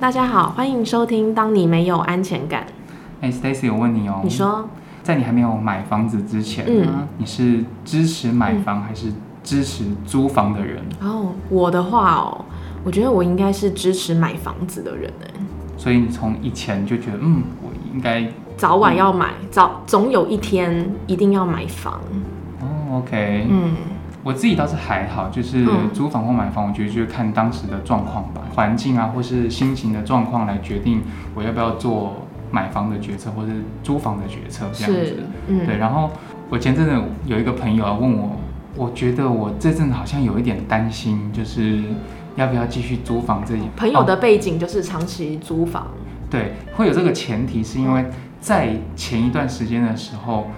大家好，欢迎收听《当你没有安全感》。哎，Stacy，我问你哦，你说，在你还没有买房子之前呢，你是支持买房还是支持租房的人？哦，我的话哦，我觉得我应该是支持买房子的人哎。所以你从以前就觉得，嗯，我应该早晚要买，早总有一天一定要买房。哦，OK，嗯。我自己倒是还好，就是租房或买房，我觉得就是看当时的状况吧，环境啊，或是心情的状况来决定我要不要做买房的决策，或是租房的决策这样子。嗯，对。然后我前阵子有一个朋友啊问我，我觉得我这阵子好像有一点担心，就是要不要继续租房这一。朋友的背景就是长期租房。对，会有这个前提，是因为在前一段时间的时候。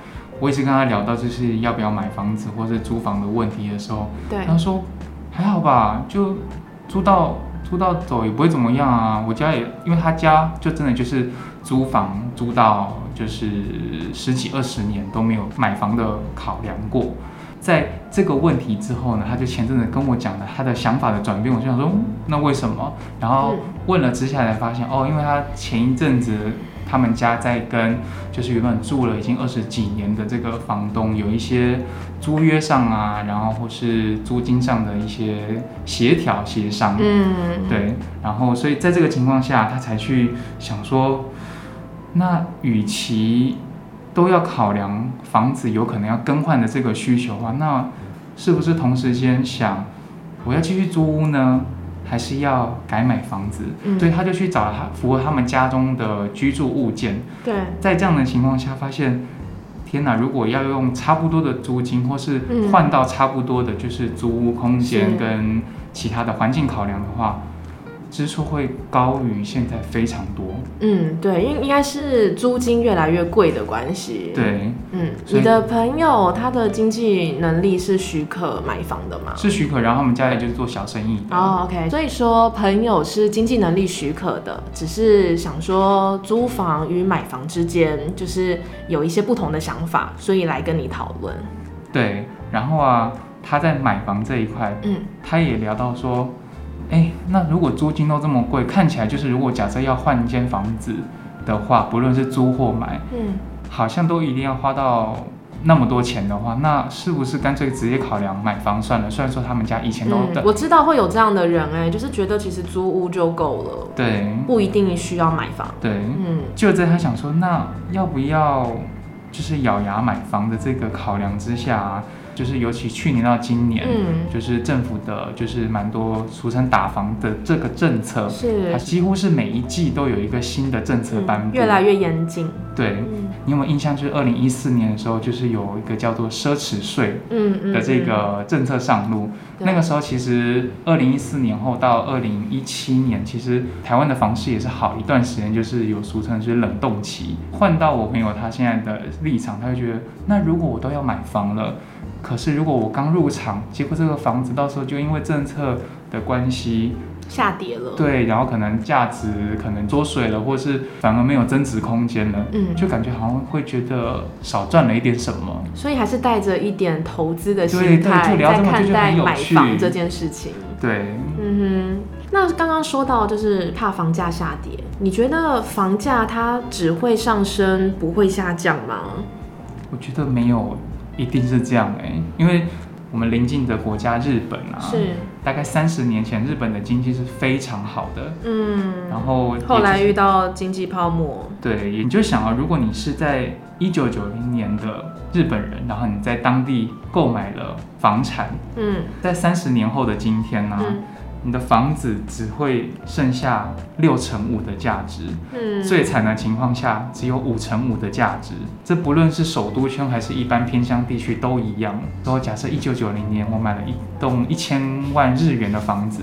我一直跟他聊到就是要不要买房子或者租房的问题的时候，对，他说还好吧，就租到租到走也不会怎么样啊。我家也因为他家就真的就是租房租到就是十几二十年都没有买房的考量过。在这个问题之后呢，他就前阵子跟我讲了他的想法的转变，我就想说那为什么？然后问了之下才发现哦，因为他前一阵子。他们家在跟就是原本住了已经二十几年的这个房东有一些租约上啊，然后或是租金上的一些协调协商，嗯，对，然后所以在这个情况下，他才去想说，那与其都要考量房子有可能要更换的这个需求的话，那是不是同时间想我要继续租屋呢？还是要改买房子，所以他就去找他符合他们家中的居住物件。对，在这样的情况下，发现天哪！如果要用差不多的租金，或是换到差不多的，就是租屋空间跟其他的环境考量的话。支出会高于现在非常多。嗯，对，因应该是租金越来越贵的关系。对，嗯，你的朋友他的经济能力是许可买房的吗？是许可，然后他们家里就是做小生意。哦，OK，所以说朋友是经济能力许可的，只是想说租房与买房之间就是有一些不同的想法，所以来跟你讨论。对，然后啊，他在买房这一块，嗯，他也聊到说。哎，那如果租金都这么贵，看起来就是如果假设要换一间房子的话，不论是租或买，嗯，好像都一定要花到那么多钱的话，那是不是干脆直接考量买房算了？虽然说他们家以前都，我知道会有这样的人，哎，就是觉得其实租屋就够了，对，不一定需要买房，对，嗯，就在他想说，那要不要就是咬牙买房的这个考量之下。就是尤其去年到今年，嗯，就是政府的，就是蛮多俗称打房的这个政策，是。它几乎是每一季都有一个新的政策颁布，越来越严谨。对，你有没有印象？就是二零一四年的时候，就是有一个叫做奢侈税，嗯的这个政策上路。那个时候其实二零一四年后到二零一七年，其实台湾的房市也是好一段时间，就是有俗称就是冷冻期。换到我朋友他现在的立场，他会觉得，那如果我都要买房了。可是，如果我刚入场，结果这个房子到时候就因为政策的关系下跌了，对，然后可能价值可能缩水了，或是反而没有增值空间了，嗯，就感觉好像会觉得少赚了一点什么。所以还是带着一点投资的心态在看待买房这件事情。对，嗯哼。那刚刚说到就是怕房价下跌，你觉得房价它只会上升不会下降吗？我觉得没有。一定是这样哎，因为我们邻近的国家日本啊，是大概三十年前日本的经济是非常好的，嗯，然后后来遇到经济泡沫，对，你就想啊，如果你是在一九九零年的日本人，然后你在当地购买了房产，嗯，在三十年后的今天呢？你的房子只会剩下六成五的价值，嗯，最惨的情况下只有五成五的价值。这不论是首都圈还是一般偏乡地区都一样。然后假设一九九零年我买了一栋一千万日元的房子，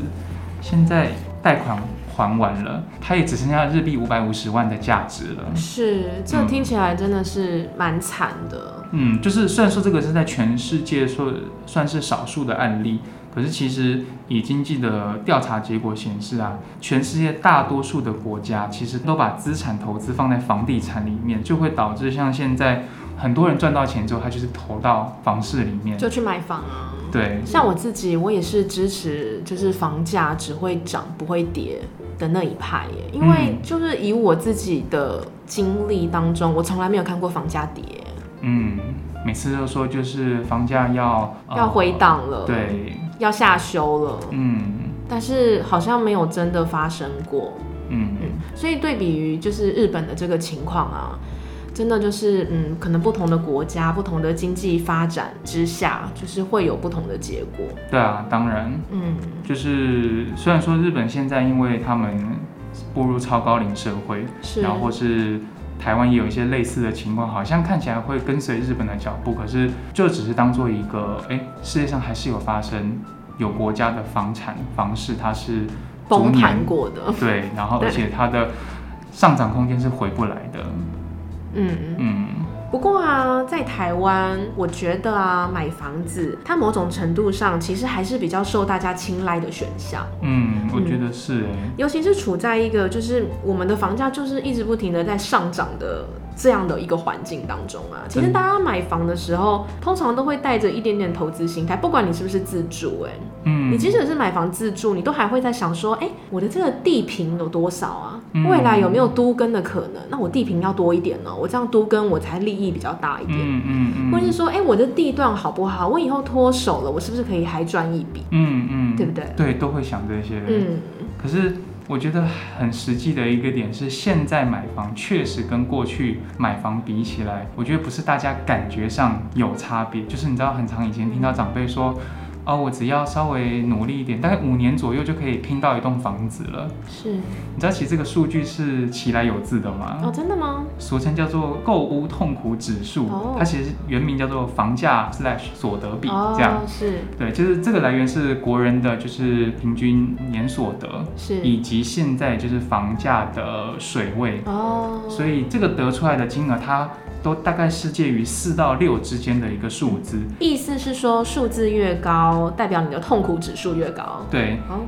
现在贷款还完了，它也只剩下日币五百五十万的价值了。是，这听起来真的是蛮惨的。嗯，就是虽然说这个是在全世界说算是少数的案例。可是，其实以经济的调查结果显示啊，全世界大多数的国家其实都把资产投资放在房地产里面，就会导致像现在很多人赚到钱之后，他就是投到房市里面，就去买房。啊。对，像我自己，我也是支持，就是房价只会涨不会跌。的那一派耶，因为就是以我自己的经历当中，我从来没有看过房价跌，嗯，每次都说就是房价要要回档了，，对，要下修了，嗯。但是好像没有真的发生过。嗯。嗯，所以对比于就是日本的这个情况啊，真的就是嗯，可能不同的国家、不同的经济发展之下，就是会有不同的结果。对啊，当然。嗯，就是虽然说日本现在因为他们步入超高龄社会，是，然后或是台湾也有一些类似的情况，好像看起来会跟随日本的脚步，可是就只是当做一个，哎，世界上还是有发生有国家的房产房市，它是逐崩年。盘过的。对，然后而且它的上涨空间是回不来的，嗯，嗯不过啊，在台湾，我觉得啊，买房子它某种程度上其实还是比较受大家青睐的选项。嗯，我觉得是哎，尤其是处在一个就是我们的房价就是一直不停的在上涨的这样的一个环境当中啊，其实大家买房的时候，通常都会带着一点点投资心态，不管你是不是自住、哎、嗯，你即使是买房自住，你都还会在想说，哎、我的这个地平有多少啊？嗯未来有没有都跟的可能？那我地平要多一点呢，我这样都跟我才利益比较大一点。嗯嗯嗯，或者是说，哎、我的地段好不好？我以后脱手了，我是不是可以还赚一笔？嗯嗯，对不对对，都会想这些，嗯，可是我觉得很实际的一个点是，现在买房确实跟过去买房比起来，我觉得不是大家感觉上有差别，就是你知道，很长以前听到长辈说。哦，我只要稍微努力一点，大概五年左右就可以拼到一栋房子了。是你知道，其实这个数据是其来有自的吗？哦，真的吗？俗称叫做购屋痛苦指数，哦它其实原名叫做房价 slash 所得比，这样。哦，是对，就是这个来源是国人的就是平均年所得，是以及现在就是房价的水位，哦，所以这个得出来的金额，它都大概是介于四到六之间的一个数字。意思是说数字越高，代表你的痛苦指数越高。对，哦，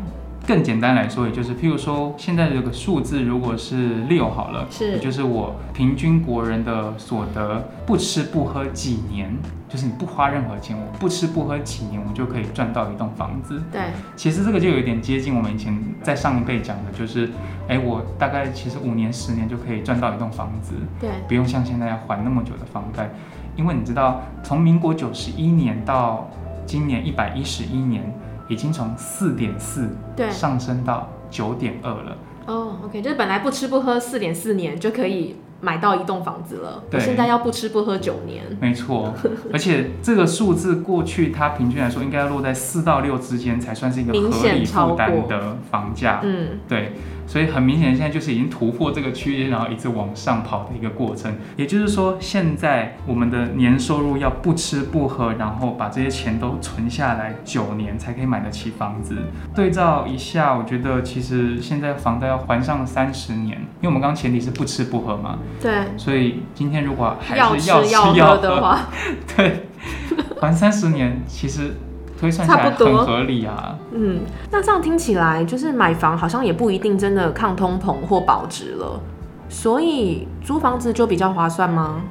更简单来说，也就是譬如说，现在这个数字如果是六好了，是也就是我平均国人的所得，不吃不喝几年，就是你不花任何钱，我不吃不喝几年，我就可以赚到一栋房子。对，其实这个就有一点接近我们以前在上一辈讲的，就是，哎，我大概其实五年、十年就可以赚到一栋房子，对，不用像现在要还那么久的房贷，因为你知道，从民国九十一年到今年一百一十一年，已经从四点四对。上升到九点二了。哦，OK，就是本来不吃不喝四点四年就可以买到一栋房子了，我对现在要不吃不喝九年。没错，而且这个数字过去它平均来说应该要落在四到六之间才算是一个明合理负担的房价。嗯，对，所以很明显，现在就是已经突破这个区间，然后一直往上跑的一个过程。也就是说，现在我们的年收入要不吃不喝，然后把这些钱都存下来，九年才可以买得起房子。对照一下，我觉得其实现在房贷要还上三十年，因为我们刚刚前提是不吃不喝嘛，对，所以今天如果还是要吃要喝的话，对，还三十年，其实推算下来差不多。很合理啊。嗯，那这样听起来，就是买房好像也不一定真的抗通膨或保值了，所以租房子就比较划算吗？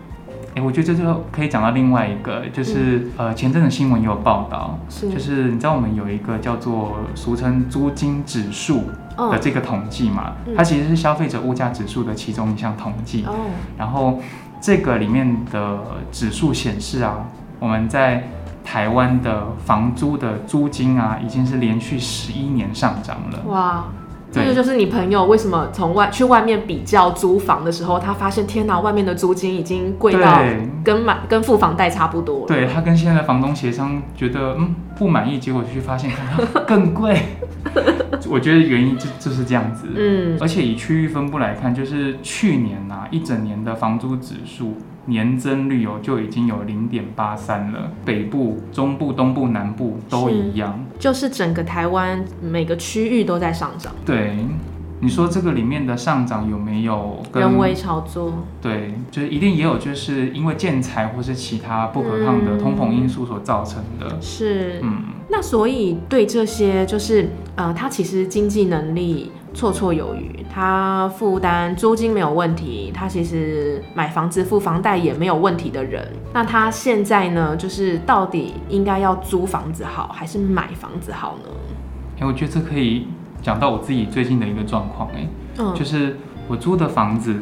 哎、我觉得这就可以讲到另外一个，就是、呃前阵子新闻也有报道，是。就是你知道我们有一个叫做俗称租金指数的嗯，这个统计嘛，嗯。它其实是消费者物价指数的其中一项统计。哦，然后这个里面的指数显示啊，我们在台湾的房租的租金啊，已经是连续十一年上涨了。哇，这个就是你朋友为什么从外去外面比较租房的时候，他发现天哪，外面的租金已经贵到跟买跟付房贷差不多了。对他跟现在的房东协商，觉得嗯不满意，结果去发现更贵。我觉得原因就就是这样子。嗯，而且以区域分布来看，就是去年呐、一整年的房租指数年增率哦就已经有零点八三了，北部、中部、东部、南部都一样。就是整个台湾每个区域都在上涨，对，你说这个里面的上涨有没有跟人为炒作。对，就是一定也有，就是因为建材或是其他不可抗的通膨因素所造成的。是，嗯，那所以对这些就是呃，他其实经济能力绰绰有余，他负担租金没有问题，他其实买房子付房贷也没有问题的人，那他现在呢，就是到底应该要租房子好还是买房子好呢？哎、我觉得这可以讲到我自己最近的一个状况，哎，嗯，就是我租的房子，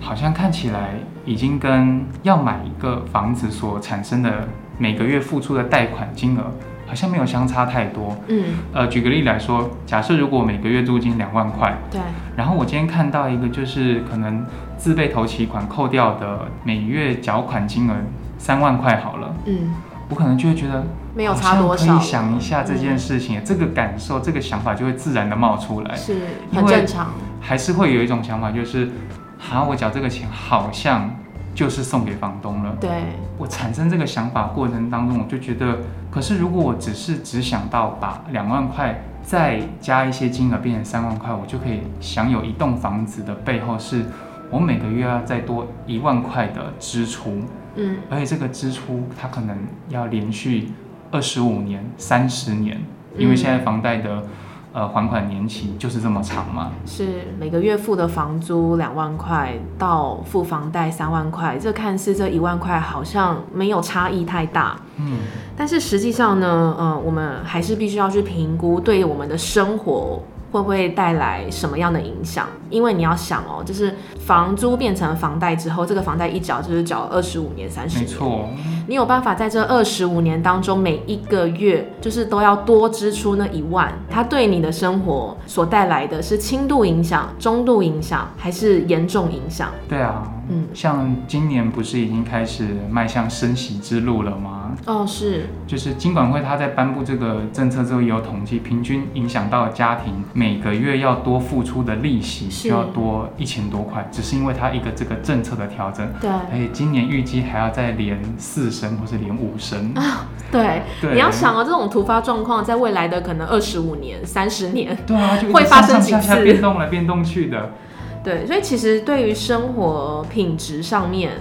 好像看起来已经跟要买一个房子所产生的每个月付出的贷款金额，好像没有相差太多。嗯，呃，举个例来说，假设如果每个月租金两万块，对，然后我今天看到一个就是可能自备头期款扣掉的每月缴款金额三万块好了，嗯，我可能就会觉得没有差多少，以想一下这件事情，这个感受、这个想法就会自然的冒出来。是很正常。还是会有一种想法，就是，好，我缴这个钱好像就是送给房东了。对，我产生这个想法过程当中，我就觉得，可是如果我只是只想到把两万块再加一些金额变成三万块，我就可以享有一栋房子的背后是，我每个月要再多一万块的支出，嗯，而且这个支出它可能要连续二十五年、三十年，因为现在房贷的。呃，还款年期就是这么长嘛？是每个月付的房租两万块到付房贷三万块，这看似这一万块好像没有差异太大，嗯，但是实际上呢，呃，我们还是必须要去评估对我们的生活会不会带来什么样的影响。因为你要想哦，就是房租变成房贷之后，这个房贷一缴就是缴二十五年、三十年，没错，你有办法在这二十五年当中，每一个月就是都要多支出那一万，它对你的生活所带来的是轻度影响、中度影响，还是严重影响？对啊，嗯，像今年不是已经开始迈向升息之路了吗？哦，是，就是金管会他在颁布这个政策之后，也有统计，平均影响到家庭每个月要多付出的利息是。就要多一千多块，只是因为它一个这个政策的调整，对，而且今年预计还要再连四升或是连五升。对，对，你要想哦，这种突发状况在未来的可能二十五年、三十年，对啊，就会发生几次？变动来变动去的。对，所以其实对于生活品质上面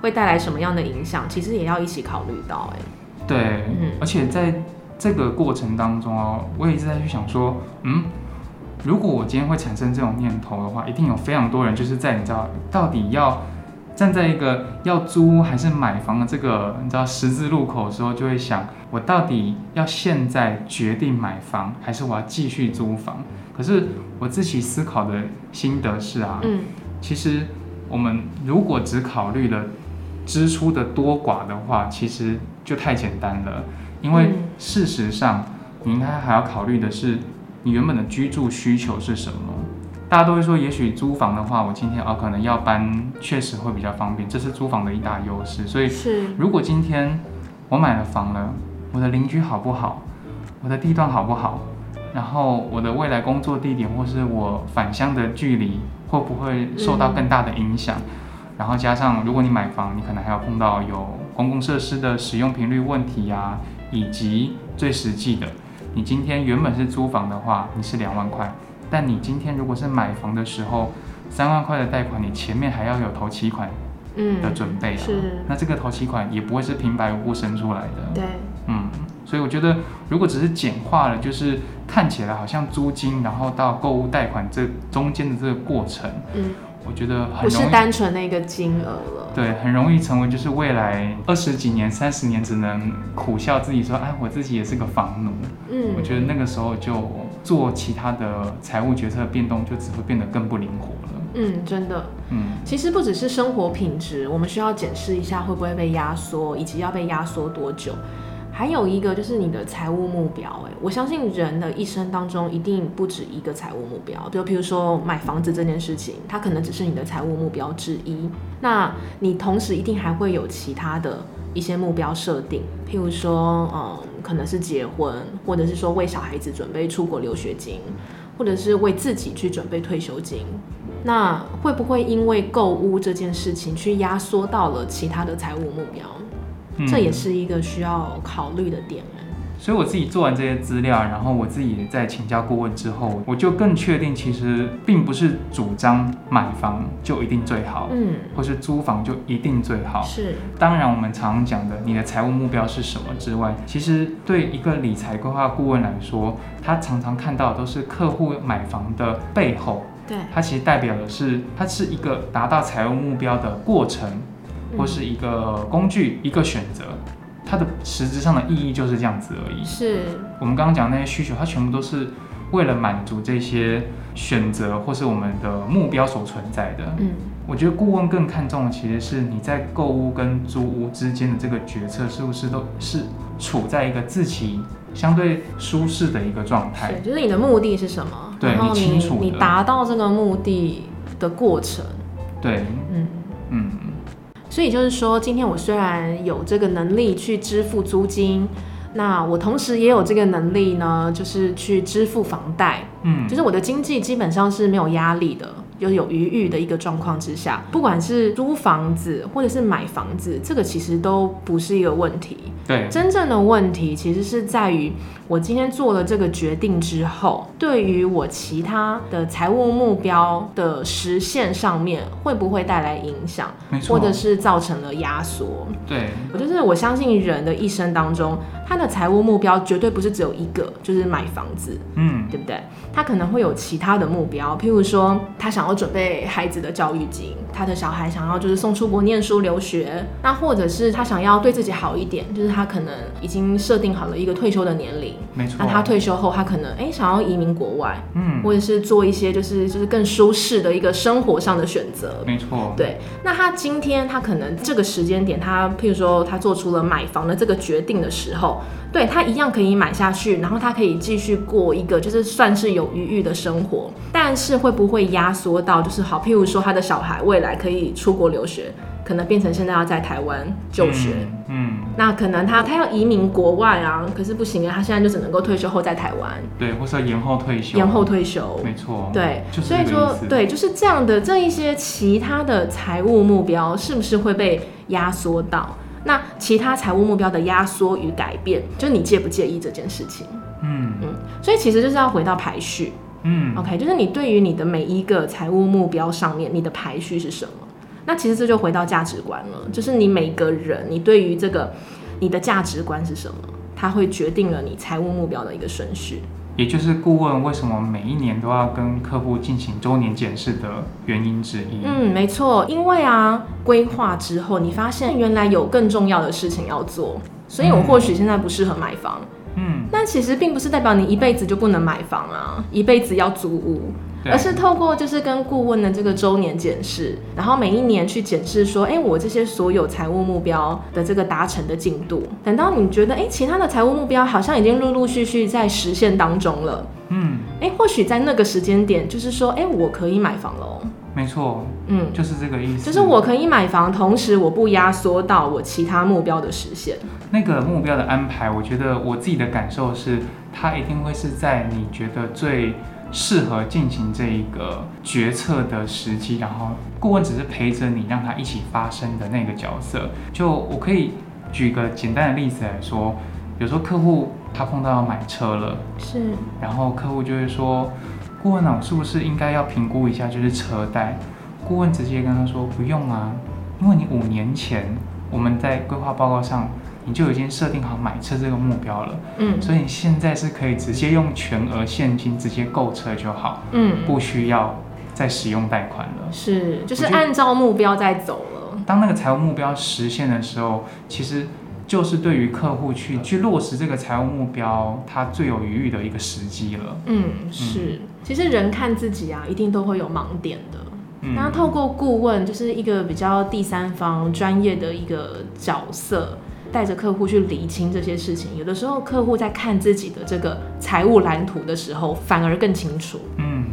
会带来什么样的影响，其实也要一起考虑到。哎，对，嗯而且在这个过程当中哦，我也一直在去想说，嗯，如果我今天会产生这种念头的话，一定有非常多人就是在你知道到底要站在一个要租还是买房的这个你知道十字路口的时候，就会想，我到底要现在决定买房，还是我要继续租房？可是我自己思考的心得是啊，嗯，其实我们如果只考虑了支出的多寡的话，其实就太简单了。因为嗯事实上，你应该还要考虑的是你原本的居住需求是什么。大家都会说，也许租房的话，我今天哦可能要搬，确实会比较方便，这是租房的一大优势。所以，是，如果今天我买了房了，我的邻居好不好，我的地段好不好，然后我的未来工作地点或是我返乡的距离会不会受到更大的影响？然后加上如果你买房，你可能还要碰到有公共设施的使用频率问题呀、以及最实际的，你今天原本是租房的话，你是两万块，但你今天如果是买房的时候，三万块的贷款，你前面还要有头期款嗯的准备啊。是，那这个头期款也不会是平白无故生出来的。对，嗯，所以我觉得如果只是简化了，就是看起来好像租金，然后到购物贷款这中间的这个过程，嗯，我觉得很不是容易。单纯的一个金额了。对，很容易成为就是未来二十几年、三十年只能苦笑自己说，哎，我自己也是个房奴。嗯，我觉得那个时候就做其他的财务决策的变动，就只会变得更不灵活了。嗯，真的，嗯，其实不只是生活品质，我们需要检视一下会不会被压缩，以及要被压缩多久。还有一个就是你的财务目标，哎，我相信人的一生当中一定不止一个财务目标，就比如说买房子这件事情，它可能只是你的财务目标之一。那你同时一定还会有其他的一些目标设定，譬如说，嗯，可能是结婚，或者是说为小孩子准备出国留学金，或者是为自己去准备退休金。那会不会因为购物这件事情去压缩到了其他的财务目标？嗯这也是一个需要考虑的点。所以我自己做完这些资料，然后我自己在请教顾问之后，我就更确定，其实并不是主张买房就一定最好，嗯，或是租房就一定最好。是，当然，我们常讲的你的财务目标是什么之外，其实对一个理财规划顾问来说，他常常看到的都是客户买房的背后，对，它其实代表的是它是一个达到财务目标的过程，嗯或是一个工具、一个选择。它的实质上的意义就是这样子而已。是，我们刚刚讲那些需求，它全部都是为了满足这些选择或是我们的目标所存在的。嗯，我觉得顾问更看重的其实是你在购物跟租屋之间的这个决策是不是都是处在一个自己相对舒适的一个状态。是，就是你的目的是什么？对然后你清楚的你达到这个目的的过程。对，嗯，嗯，所以就是说，今天我虽然有这个能力去支付租金，那我同时也有这个能力呢，就是去支付房贷，嗯，就是我的经济基本上是没有压力的。就有余裕的一个状况之下，不管是租房子或者是买房子，这个其实都不是一个问题。对，真正的问题其实是在于，我今天做了这个决定之后，对于我其他的财务目标的实现上面，会不会带来影响，没错，或者是造成了压缩？对，我就是我相信人的一生当中，他的财务目标绝对不是只有一个，就是买房子，嗯，对不对？他可能会有其他的目标，譬如说他想要准备孩子的教育金，他的小孩想要就是送出国念书留学，那或者是他想要对自己好一点，就是他可能已经设定好了一个退休的年龄，没错。那他退休后，他可能哎、想要移民国外，嗯，或者是做一些就是就是更舒适的一个生活上的选择。没错，对，那他今天他可能这个时间点，他譬如说他做出了买房的这个决定的时候，对他一样可以买下去，然后他可以继续过一个就是算是有余裕的生活，但是会不会压缩到就是好，譬如说他的小孩未来可以出国留学，可能变成现在要在台湾就学。嗯，嗯，那可能他他要移民国外啊，可是不行啊，他现在就只能够退休后在台湾对，或是要延后退休，延后退休。没错，对，就是所以说对，就是这样的这一些其他的财务目标，是不是会被压缩到？那其他财务目标的压缩与改变，就你介不介意这件事情？嗯嗯所以其实就是要回到排序嗯，，OK，就是你对于你的每一个财务目标上面，你的排序是什么？那其实这就回到价值观了，就是你每个人，你对于这个你的价值观是什么，它会决定了你财务目标的一个顺序。也就是顾问为什么每一年都要跟客户进行周年检视的原因之一。嗯，没错，因为啊，规划之后，你发现原来有更重要的事情要做，所以我或许现在不适合买房，嗯，但其实并不是代表你一辈子就不能买房啊，一辈子要租屋。对。而是透过就是跟顾问的这个周年检视，然后每一年去检视说，哎、我这些所有财务目标的这个达成的进度，等到你觉得，哎、其他的财务目标好像已经陆陆续续在实现当中了，嗯，哎、或许在那个时间点，就是说，哎、我可以买房喽，没错，嗯，就是这个意思。就是我可以买房，同时我不压缩到我其他目标的实现。那个目标的安排，我觉得我自己的感受是，它一定会是在你觉得最适合进行这一个决策的时机，然后顾问只是陪着你，让他一起发生的那个角色。就我可以举个简单的例子来说，比如说客户他碰到要买车了，是，然后客户就会说，顾问啊，我是不是应该要评估一下就是车贷？顾问直接跟他说不用啊，因为你五年前我们在规划报告上你就已经设定好买车这个目标了，嗯所以你现在是可以直接用全额现金直接购车就好，嗯，不需要再使用贷款了。是，就是按照目标在走了。当那个财务目标实现的时候，其实就是对于客户去去落实这个财务目标，他最有余裕的一个时机了。嗯，是。其实人看自己啊，一定都会有盲点的。嗯那透过顾问，就是一个比较第三方专业的一个角色，带着客户去理清这些事情。有的时候，客户在看自己的这个财务蓝图的时候，反而更清楚。嗯，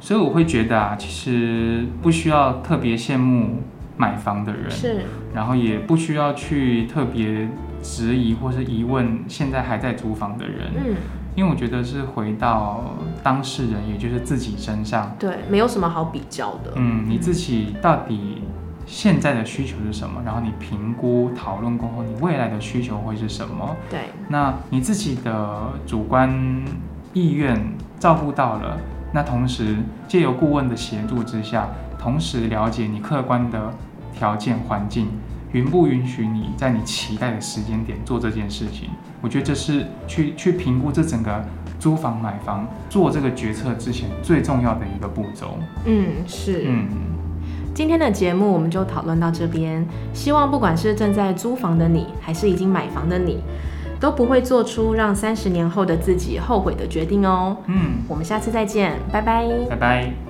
所以我会觉得啊，其实不需要特别羡慕买房的人，是，然后也不需要去特别质疑或是疑问现在还在租房的人，嗯，因为我觉得是回到当事人，也就是自己身上，对，没有什么好比较的。嗯，你自己到底现在的需求是什么，然后你评估讨论过后，你未来的需求会是什么？对，那你自己的主观意愿照顾到了，那同时借由顾问的协助之下，同时了解你客观的条件环境，允不允许你在你期待的时间点做这件事情？我觉得这是去去评估这整个租房买房做这个决策之前最重要的一个步骤。嗯，是。嗯，今天的节目我们就讨论到这边。希望不管是正在租房的你还是已经买房的你都不会做出让三十年后的自己后悔的决定哦。嗯。我们下次再见拜拜。拜拜。